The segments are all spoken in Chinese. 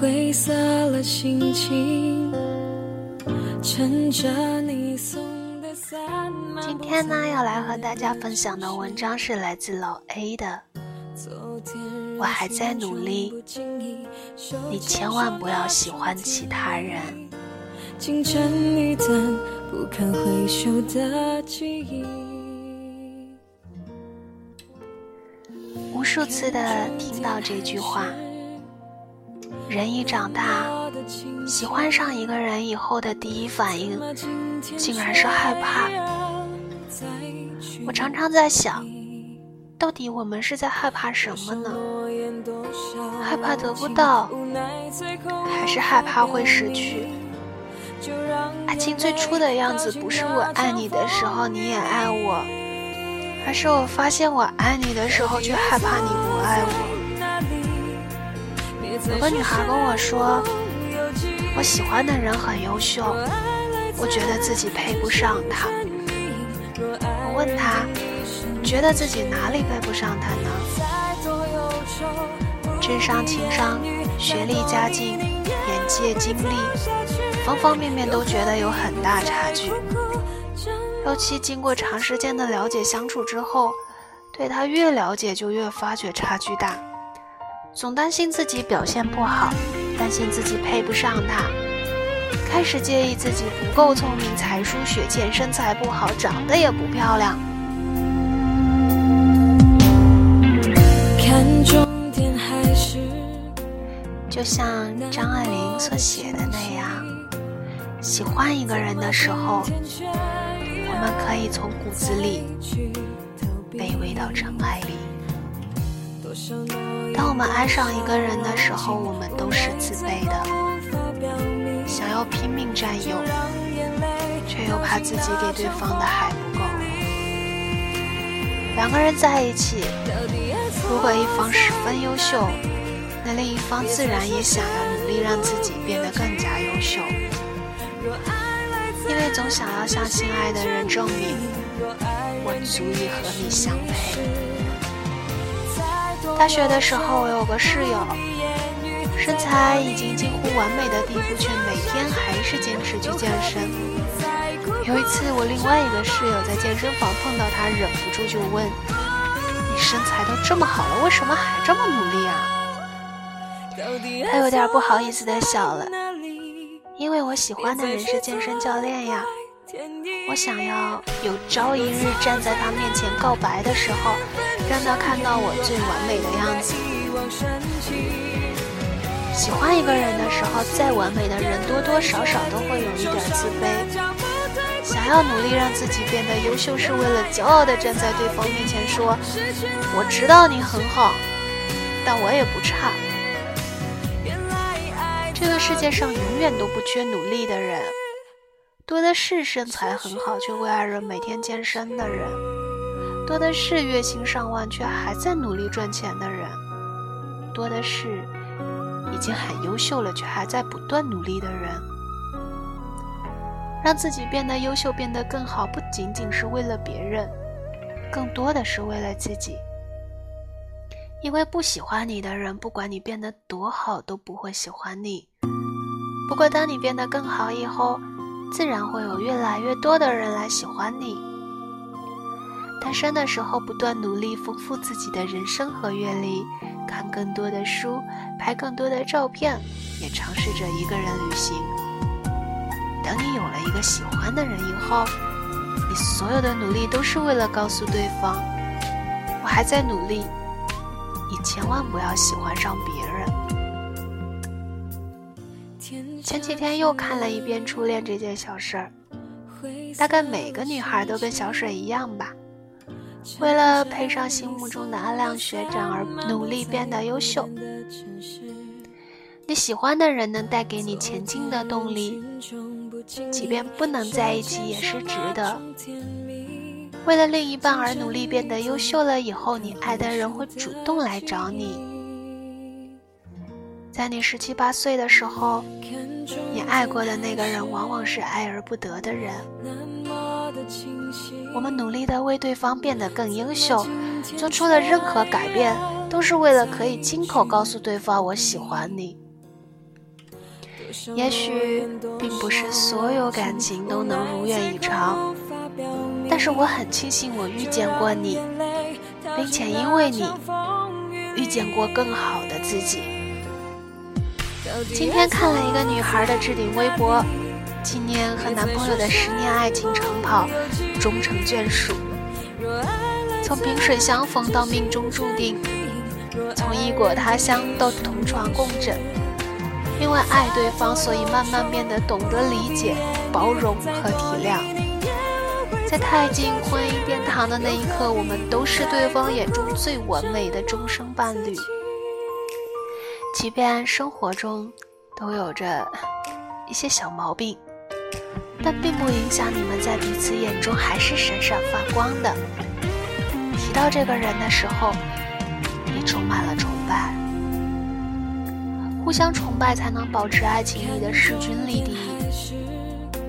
灰色了心情，趁着你送的今天呢，要来和大家分享的文章是来自老 A 的。我还在努力，你千万不要喜欢其他人。无数次的听到这句话。人一长大，喜欢上一个人以后的第一反应，竟然是害怕。我常常在想，到底我们是在害怕什么呢？害怕得不到，还是害怕会失去？爱情最初的样子，不是我爱你的时候你也爱我，而是我发现我爱你的时候，却害怕你不爱我。有个女孩跟我说：“我喜欢的人很优秀，我觉得自己配不上他。”我问她：“觉得自己哪里配不上他呢？”智商、情商、学历、家境、眼界、经历，方方面面都觉得有很大差距。尤其经过长时间的了解相处之后，对他越了解就越发觉差距大。总担心自己表现不好，担心自己配不上他，开始介意自己不够聪明、才疏学浅、身材不好、长得也不漂亮。就像张爱玲所写的那样，喜欢一个人的时候，我们可以从骨子里卑微到尘埃里。当我们爱上一个人的时候，我们都是自卑的，想要拼命占有，却又怕自己给对方的还不够。两个人在一起，如果一方十分优秀，那另一方自然也想要努力让自己变得更加优秀，因为总想要向心爱的人证明，我足以和你相配。大学的时候，我有个室友，身材已经近乎完美的地步，却每天还是坚持去健身。有一次，我另外一个室友在健身房碰到他，忍不住就问：“你身材都这么好了，为什么还这么努力啊？”他有点不好意思的笑了，因为我喜欢的人是健身教练呀。我想要有朝一日站在他面前告白的时候，让他看到我最完美的样子。喜欢一个人的时候，再完美的人多多少少都会有一点自卑。想要努力让自己变得优秀，是为了骄傲的站在对方面前说：“我知道你很好，但我也不差。”这个世界上永远都不缺努力的人。多的是身材很好却为爱人每天健身的人，多的是月薪上万却还在努力赚钱的人，多的是已经很优秀了却还在不断努力的人。让自己变得优秀、变得更好，不仅仅是为了别人，更多的是为了自己。因为不喜欢你的人，不管你变得多好，都不会喜欢你。不过，当你变得更好以后，自然会有越来越多的人来喜欢你。单身的时候，不断努力丰富自己的人生和阅历，看更多的书，拍更多的照片，也尝试着一个人旅行。等你有了一个喜欢的人以后，你所有的努力都是为了告诉对方，我还在努力，你千万不要喜欢上别人。前几天又看了一遍初恋这件小事儿，大概每个女孩都跟小水一样吧，为了配上心目中的阿亮学长而努力变得优秀。你喜欢的人能带给你前进的动力，即便不能在一起也是值得。为了另一半而努力变得优秀了以后，你爱的人会主动来找你。在你十七八岁的时候，你爱过的那个人往往是爱而不得的人。我们努力的为对方变得更优秀，做出了任何改变，都是为了可以亲口告诉对方我喜欢你。也许并不是所有感情都能如愿以偿，但是我很庆幸我遇见过你，并且因为你遇见过更好的自己。今天看了一个女孩的置顶微博。纪念和男朋友的十年爱情长跑，终成眷属。从萍水相逢到命中注定，从异国他乡到同床共枕。因为爱对方，所以慢慢变得懂得理解、包容和体谅。在踏进婚姻殿堂的那一刻，我们都是对方眼中最完美的终生伴侣。即便生活中都有着一些小毛病。但并不影响你们在彼此眼中还是闪闪发光的。提到这个人的时候，你充满了崇拜。互相崇拜才能保持爱情里的势均力敌，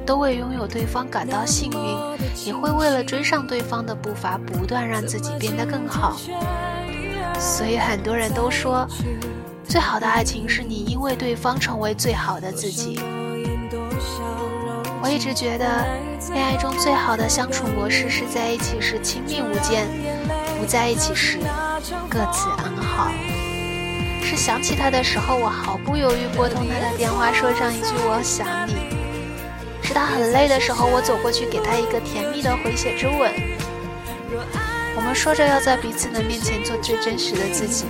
都为拥有对方感到幸运，也会为了追上对方的步伐，不断让自己变得更好。所以很多人都说，最好的爱情是你因为对方成为最好的自己。我一直觉得，恋爱中最好的相处模式是在一起时亲密无间，不在一起时各自安好。是想起他的时候，我毫不犹豫拨通他的电话，说上一句“我想你”。是他很累的时候，我走过去给他一个甜蜜的回血之吻。我们说着要在彼此的面前做最真实的自己，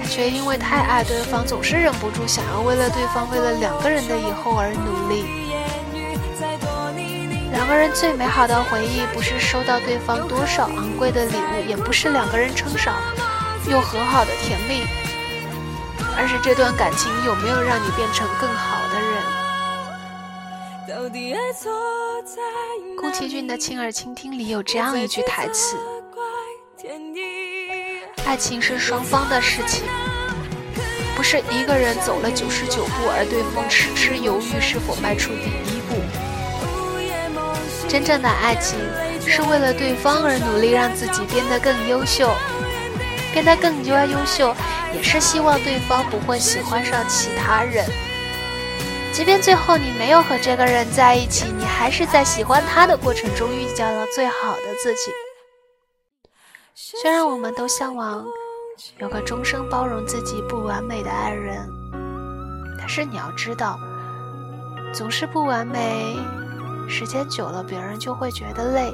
他却因为太爱对方，总是忍不住想要为了对方，为了两个人的以后而努力。两个人最美好的回忆，不是收到对方多少昂贵的礼物，也不是两个人称赏又和好的甜蜜，而是这段感情有没有让你变成更好的人。宫崎骏的《亲耳倾听》里有这样一句台词：“爱情是双方的事情，不是一个人走了九十九步，而对方迟迟犹豫是否迈出第一步。”真正的爱情是为了对方而努力，让自己变得更优秀，变得更加优秀，也是希望对方不会喜欢上其他人。即便最后你没有和这个人在一起，你还是在喜欢他的过程中遇见了最好的自己。虽然我们都向往有个终生包容自己不完美的爱人，但是你要知道，总是不完美。时间久了，别人就会觉得累。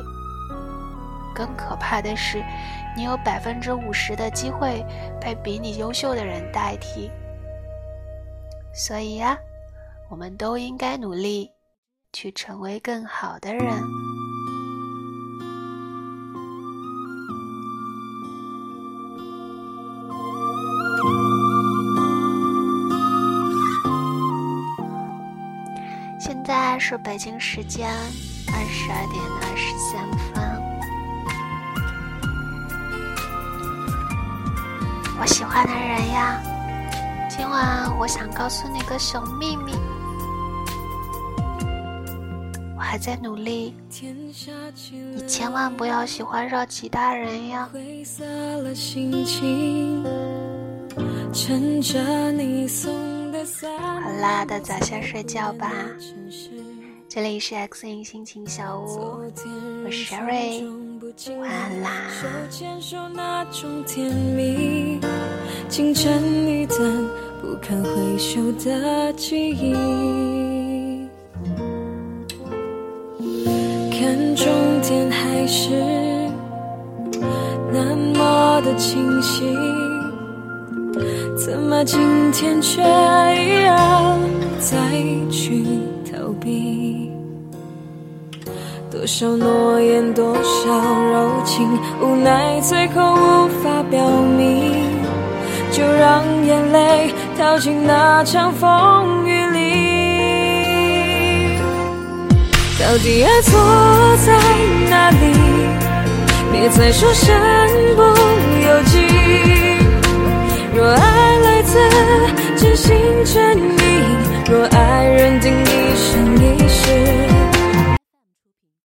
更可怕的是，你有百分之五十的机会被比你优秀的人代替。所以呀，我们都应该努力，去成为更好的人。在是北京时间二十二点二十三分。我喜欢的人呀，今晚我想告诉你个小秘密，我还在努力，你千万不要喜欢上其他人呀。好啦，大早先睡觉吧。这里是 X 音心情小屋，我是 Sherry，晚安啦。清晨一段不堪回首的记忆，看终点还是那么的清晰。怎么今天却要再去逃避？多少诺言，多少柔情，无奈最后无法表明，就让眼泪。躲进那场风雨里。到底爱错在哪里？别再说身不由己。若爱来自真心真意，若爱认定一生一世。